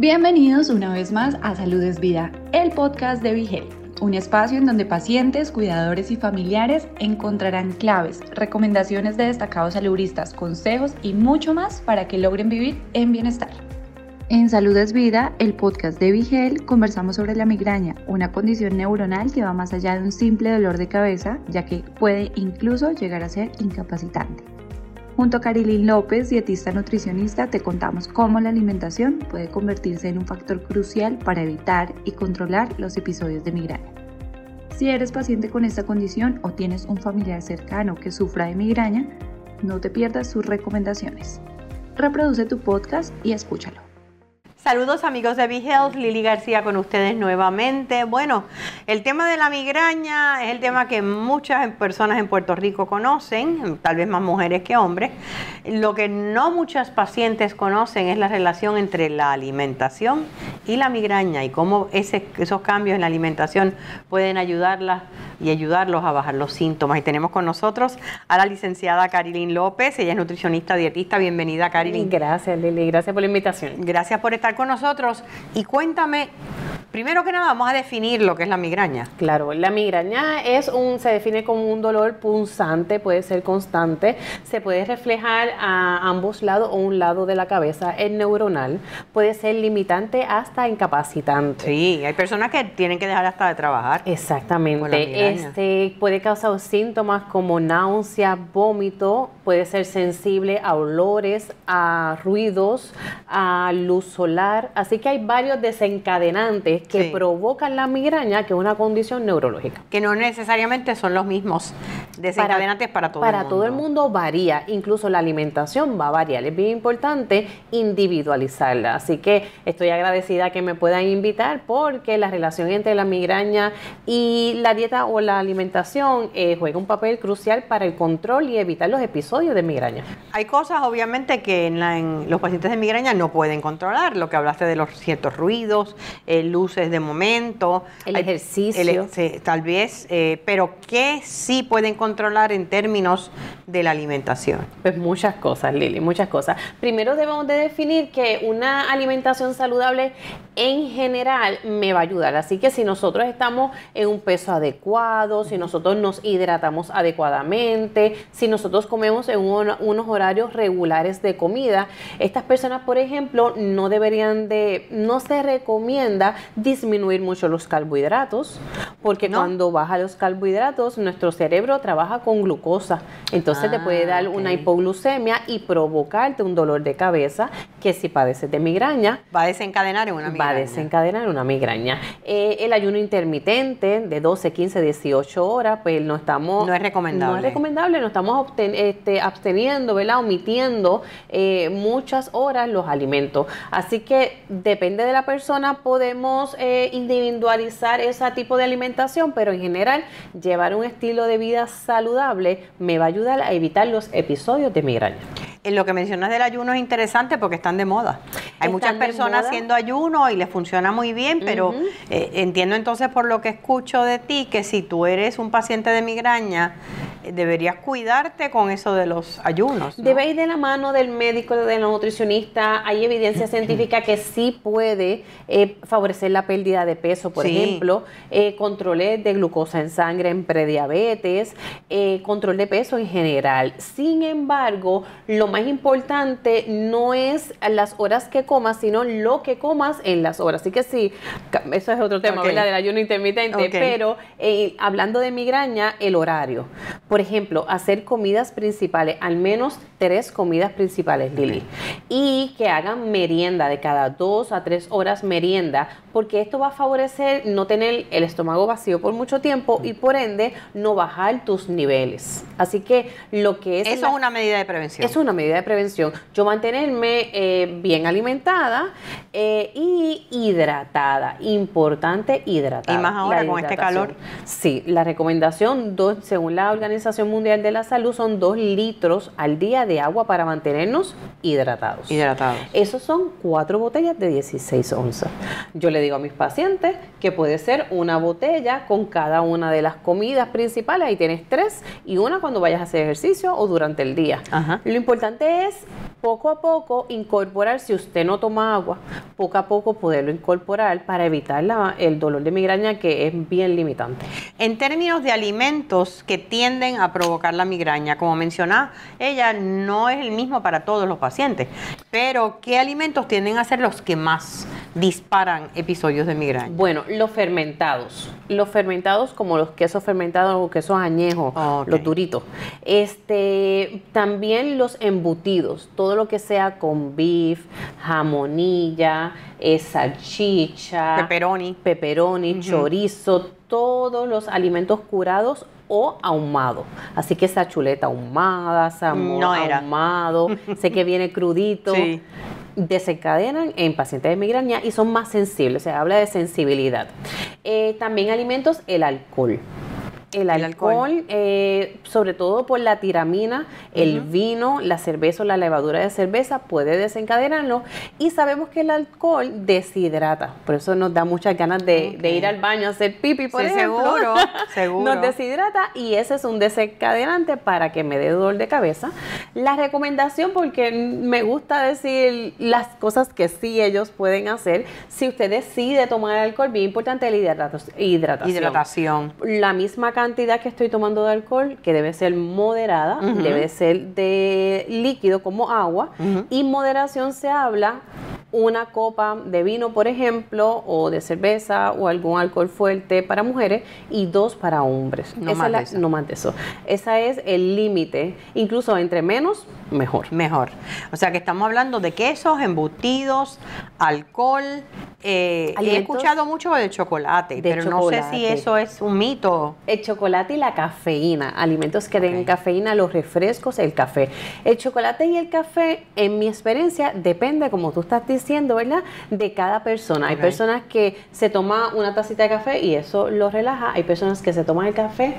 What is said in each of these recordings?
Bienvenidos una vez más a Salud es Vida, el podcast de Vigel, un espacio en donde pacientes, cuidadores y familiares encontrarán claves, recomendaciones de destacados saludistas, consejos y mucho más para que logren vivir en bienestar. En Salud es Vida, el podcast de Vigel, conversamos sobre la migraña, una condición neuronal que va más allá de un simple dolor de cabeza, ya que puede incluso llegar a ser incapacitante. Junto a Carilín López, dietista nutricionista, te contamos cómo la alimentación puede convertirse en un factor crucial para evitar y controlar los episodios de migraña. Si eres paciente con esta condición o tienes un familiar cercano que sufra de migraña, no te pierdas sus recomendaciones. Reproduce tu podcast y escúchalo. Saludos amigos de B-Health, Lili García con ustedes nuevamente. Bueno, el tema de la migraña es el tema que muchas personas en Puerto Rico conocen, tal vez más mujeres que hombres. Lo que no muchas pacientes conocen es la relación entre la alimentación y la migraña y cómo esos cambios en la alimentación pueden ayudarlas y ayudarlos a bajar los síntomas. Y tenemos con nosotros a la licenciada Carilín López, ella es nutricionista dietista. Bienvenida, Carilín. Gracias, Lili, gracias por la invitación. Gracias por estar con nosotros. Y cuéntame, primero que nada, vamos a definir lo que es la migraña. Claro, la migraña es un, se define como un dolor punzante, puede ser constante, se puede reflejar a ambos lados o un lado de la cabeza, es neuronal, puede ser limitante hasta incapacitante. Sí, hay personas que tienen que dejar hasta de trabajar. Exactamente. Este puede causar síntomas como náusea, vómito, puede ser sensible a olores, a ruidos, a luz solar. Así que hay varios desencadenantes que provocan la migraña, que es una condición neurológica. Que no necesariamente son los mismos desencadenantes para, todo el mundo. Para todo el mundo varía, incluso la alimentación va a variar. Es bien importante individualizarla. Así que estoy agradecida que me puedan invitar porque la relación entre la migraña y la dieta o la alimentación eh, juega un papel crucial para el control y evitar los episodios de migraña. Hay cosas obviamente que en, los pacientes de migraña no pueden controlar, lo que hablaste de los ciertos ruidos, eh, luces de momento, el ejercicio, tal vez, eh, pero ¿qué sí pueden controlar en términos de la alimentación? Pues muchas cosas, Lili, muchas cosas. Primero debemos de definir que una alimentación saludable en general me va a ayudar, así que si nosotros estamos en un peso adecuado, si nosotros nos hidratamos adecuadamente, si nosotros comemos en unos horarios regulares de comida, estas personas, por ejemplo, no deberían de, no se recomienda disminuir mucho los carbohidratos, porque cuando baja los carbohidratos, nuestro cerebro trabaja con glucosa, entonces te puede dar ah, una hipoglucemia y provocarte un dolor de cabeza, que si padeces de migraña, va a desencadenar una migraña. Desencadenar una migraña. Eh, el ayuno intermitente de 12, 15, 18 horas, pues no estamos... No es recomendable. No es recomendable, no estamos este, absteniendo, ¿verdad? Omitiendo eh, muchas horas los alimentos. Así que depende de la persona, podemos eh, individualizar ese tipo de alimentación, pero en general llevar un estilo de vida saludable me va a ayudar a evitar los episodios de migraña. Lo que mencionas del ayuno es interesante porque están de moda. Hay muchas personas haciendo ayuno y les funciona muy bien, pero eh, entiendo entonces por lo que escucho de ti que si tú eres un paciente de migraña, deberías cuidarte con eso de los ayunos. Debe ir de la mano del médico, del nutricionista. Hay evidencia científica que sí puede eh, favorecer la pérdida de peso, por ejemplo, eh, control de glucosa en sangre en prediabetes, eh, control de peso en general. Sin embargo, lo más importante no es las horas que comas, sino lo que comas en las horas. Así que sí, eso es otro tema, ¿verdad? Del ayuno intermitente, pero hablando de migraña, el horario. Por ejemplo, hacer comidas principales, al menos tres comidas principales, Lili. Y que hagan merienda de cada dos a tres horas merienda, porque esto va a favorecer no tener el estómago vacío por mucho tiempo y por ende no bajar tus niveles. Así que lo que es... Eso es una medida de prevención. Es una medida de prevención. Yo mantenerme eh, bien alimentada eh, y hidratada. Importante hidratada. Y más ahora con este calor. Sí, la recomendación, dos, según la Organización Mundial de la Salud, son dos litros al día de agua para mantenernos hidratados. Hidratados. Esos son cuatro botellas de 16 onzas. Yo le digo a mis pacientes que puede ser una botella con cada una de las comidas principales. Ahí tienes tres y una cuando vayas a hacer ejercicio o durante el día. Lo importante es poco a poco incorporar, si usted no toma agua, poco a poco poderlo incorporar para evitar la- el dolor de migraña que es bien limitante. En términos de alimentos que tienden a provocar la migraña, como mencionaba, ella no es el mismo para todos los pacientes, pero ¿qué alimentos tienden a ser los que más disparan episodios de migraña? Bueno, los fermentados. Los fermentados como los quesos fermentados o quesos añejos, los duritos. Este, también los embutidos, todo lo que sea con beef, jamonilla, eh, salchicha, Pepperoni. pepperoni, chorizo, todos los alimentos curados o ahumados. Así que esa chuleta ahumada, salmón No era. ahumado, sé que viene crudito Sí. desencadenan en pacientes de migraña y son más sensibles, se habla de sensibilidad. Eh, también alimentos, el alcohol. El, El alcohol, eh, sobre todo por la tiramina, el vino, la cerveza o la levadura de cerveza puede desencadenarlo y sabemos que el alcohol deshidrata, por eso nos da muchas ganas de, ir al baño a hacer pipi, por Sí, ejemplo. seguro, seguro. Nos deshidrata y ese es un desencadenante para que me dé dolor de cabeza. La recomendación, porque me gusta decir las cosas que sí ellos pueden hacer, si usted decide tomar alcohol, bien importante la hidrata- hidratación. Hidratación. La misma cantidad que estoy tomando de alcohol, que debe ser moderada, debe ser de líquido como agua, y moderación se habla una copa de vino, por ejemplo, o de cerveza o algún alcohol fuerte para mujeres y dos para hombres. No Esa más la- de eso. no más de eso. Esa es el límite. Incluso entre menos, mejor. Mejor. O sea que estamos hablando de quesos, embutidos, alcohol. eh, he escuchado mucho de chocolate, de pero no sé si eso es un mito. El chocolate y la cafeína, alimentos que Ok. cafeína, los refrescos, el café. El chocolate y el café, en mi experiencia, depende, como tú estás diciendo, ¿verdad? De cada persona. Hay personas que se toman una tacita de café y eso los relaja. Hay personas que se toman el café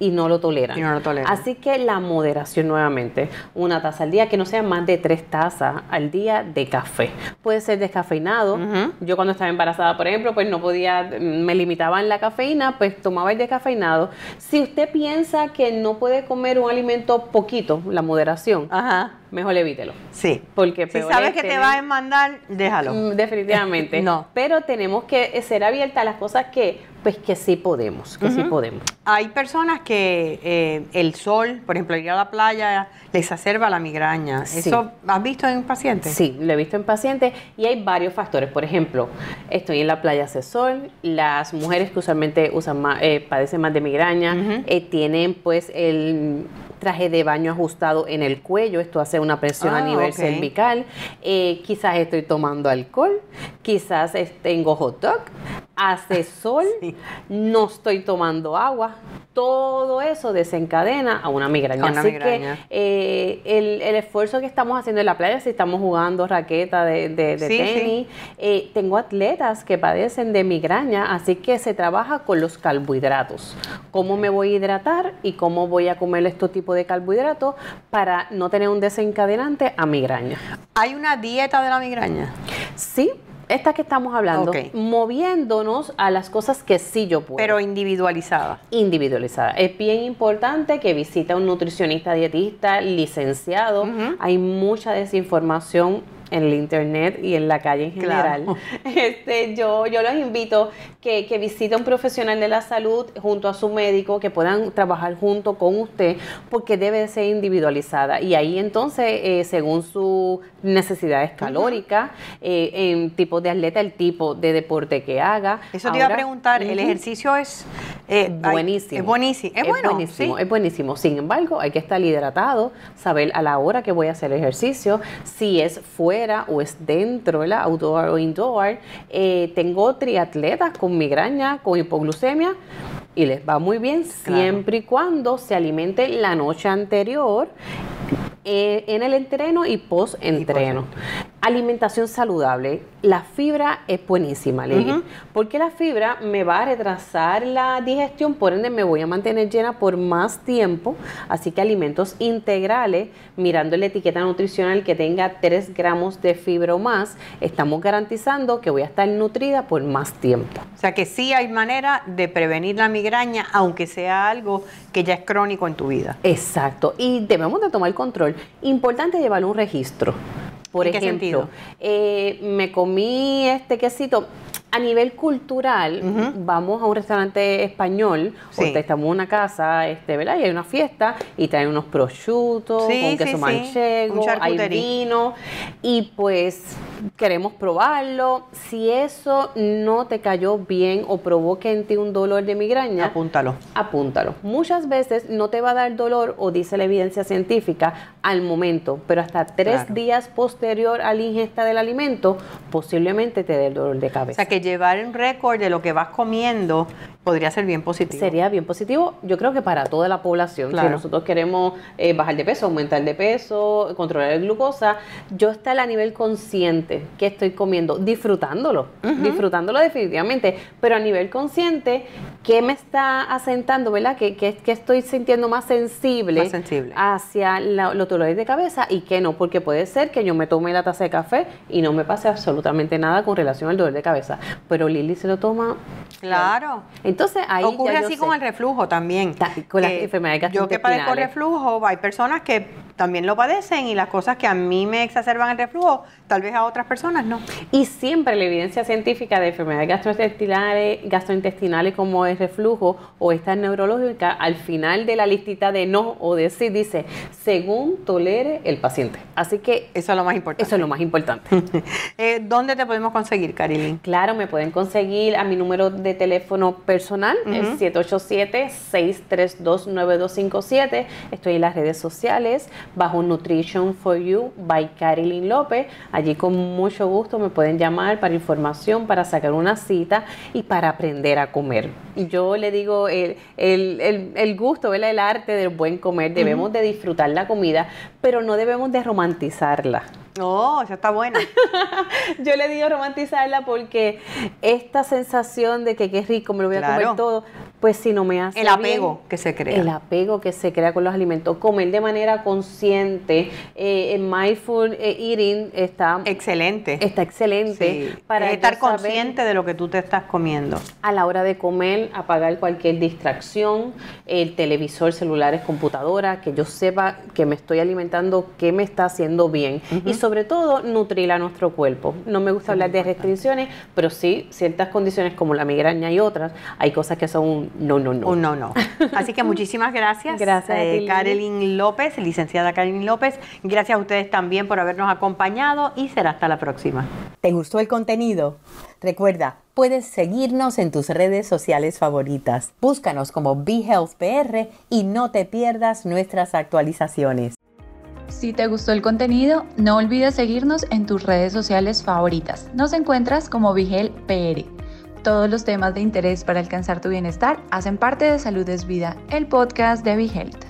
y no lo toleran. Y no lo toleran. Así que la moderación nuevamente, una taza al día, que no sean más de tres tazas al día de café. Puede ser descafeinado. Yo cuando estaba embarazada, por ejemplo, pues no podía, me limitaba en la cafeína, pues tomaba el descafeinado. Si usted piensa que no puede comer un alimento poquito, la moderación, Ajá. Mejor evítelo. Sí. Porque Si peor sabes es que te va a mandar, déjalo. Mm, Definitivamente. No. Pero tenemos que ser abiertas a las cosas que, pues que sí podemos, que sí podemos. Hay personas que eh, el sol, por ejemplo, ir a la playa, les exacerba la migraña. Sí. ¿Eso has visto en pacientes? Sí, lo he visto en pacientes y hay varios factores. Por ejemplo, estoy en la playa hace sol, las mujeres que usualmente usan más, eh, padecen más de migraña, eh, tienen pues el traje de baño ajustado en el cuello, esto hace una presión a Ah, nivel cervical, Eh, quizás estoy tomando alcohol, quizás tengo hot dog, hace sol, Sí. no estoy tomando agua, todo eso desencadena a una migraña. A una Así migraña. que eh, el, el esfuerzo que estamos haciendo en la playa, si estamos jugando raqueta de, de- de Sí, tenis, eh, tengo atletas que padecen de migraña, así que se trabaja con los carbohidratos. ¿Cómo me voy a hidratar y cómo voy a comer este tipo de carbohidratos para no tener un desencadenante a migraña? ¿Hay una dieta de la migraña? Sí, esta que estamos hablando, moviéndonos a las cosas que sí yo puedo. Pero individualizada. individualizada. Es bien importante que visite a un nutricionista dietista licenciado. Hay mucha desinformación en el internet y en la calle en general. Claro. Este, yo, yo los invito que, que visite a un profesional de la salud junto a su médico, que puedan trabajar junto con usted, porque debe de ser individualizada. Y ahí entonces, eh, según sus necesidades calóricas, eh, en tipo de atleta, el tipo de deporte que haga. Eso te iba a Ahora- preguntar, el ejercicio es eh, hay- Buenísimo. es buenísimo. Es, bueno, buenísimo, sí. es buenísimo. Sin embargo, hay que estar hidratado, saber a la hora que voy a hacer el ejercicio, si es fuera o es dentro, ¿verdad? outdoor o indoor. Eh, tengo triatletas con migraña, con hipoglucemia y les va muy bien Claro. siempre y cuando se alimenten la noche anterior eh, en el entreno y post-entreno. Alimentación saludable. La fibra es buenísima, Lili. Porque la fibra me va a retrasar la digestión, por ende me voy a mantener llena por más tiempo. Así que alimentos integrales, mirando la etiqueta nutricional que tenga 3 gramos de fibra o más, estamos garantizando que voy a estar nutrida por más tiempo. O sea que sí hay manera de prevenir la migraña, aunque sea algo que ya es crónico en tu vida. Exacto. Y debemos de tomar control. Importante llevar un registro. Por ejemplo, eh, me comí este quesito. A nivel cultural, vamos a un restaurante español, o estamos en una casa, este, ¿verdad? Y hay una fiesta y traen unos prosciutos, con queso manchego, hay vino, y pues queremos probarlo. Si eso no te cayó bien o provoca en ti un dolor de migraña, apúntalo. Apúntalo. Muchas veces no te va a dar dolor, o dice la evidencia científica, al momento, pero hasta tres días posterior a la ingesta del alimento, posiblemente te dé el dolor de cabeza. O sea que llevar un récord de lo que vas comiendo podría ser bien positivo. Sería bien positivo, yo creo que para toda la población. Si nosotros queremos eh, bajar de peso, aumentar de peso, controlar el glucosa, yo estar a nivel consciente que estoy comiendo, disfrutándolo, disfrutándolo definitivamente, pero a nivel consciente, ¿qué me está asentando, verdad? Que, que, que estoy sintiendo más sensible, sensible. hacia los dolores de cabeza y que no, porque puede ser que yo me tome la taza de café y no me pase absolutamente nada con relación al dolor de cabeza, pero Lili se lo toma. Claro. Entonces ahí ocurre así con el reflujo también. con las enfermedades Yo que padezco reflujo, hay personas que también lo padecen y las cosas que a mí me exacerban el reflujo, tal vez a otras personas no. Y siempre la evidencia científica de enfermedades gastrointestinales, gastrointestinales como el reflujo o esta neurológica, al final de la listita de no o de sí dice, según tolere el paciente. Así que eso es lo más importante. Eso es lo más importante. Eh, ¿Dónde te podemos conseguir, Carilyn? Claro, me pueden conseguir a mi número de teléfono personal, es 787-632-9257. Estoy en las redes sociales bajo Nutrition for You by Carilyn López. Allí con mucho gusto me pueden llamar para información, para sacar una cita y para aprender a comer. Yo le digo el, el, el, gusto, el arte del buen comer. Debemos de disfrutar la comida, pero no debemos de romantizarla. Oh, ya está buena. Yo le digo romantizarla porque esta sensación de que qué rico, me lo voy a comer todo, pues si no me hace el apego que se crea. el apego que se crea con los alimentos comer de manera consciente eh, en mindful eh, eating está excelente. está excelente para estar consciente de lo que tú te estás comiendo. A la hora de comer apagar cualquier distracción el televisor celulares computadora que yo sepa que me estoy alimentando que me está haciendo bien. Y sobre todo nutrir a nuestro cuerpo no me gusta hablar de restricciones pero sí ciertas condiciones como la migraña y otras hay cosas que son no, no, no. no, no. Así que muchísimas gracias. Gracias. Eh, López, licenciada Carolyn López. Gracias a ustedes también por habernos acompañado y será hasta la próxima. ¿Te gustó el contenido? Recuerda, puedes seguirnos en tus redes sociales favoritas. Búscanos como BeHealthPR y no te pierdas nuestras actualizaciones. Si te gustó el contenido, no olvides seguirnos en tus redes sociales favoritas. Nos encuentras como PR. Todos los temas de interés para alcanzar tu bienestar hacen parte de Salud es Vida, el podcast de Health.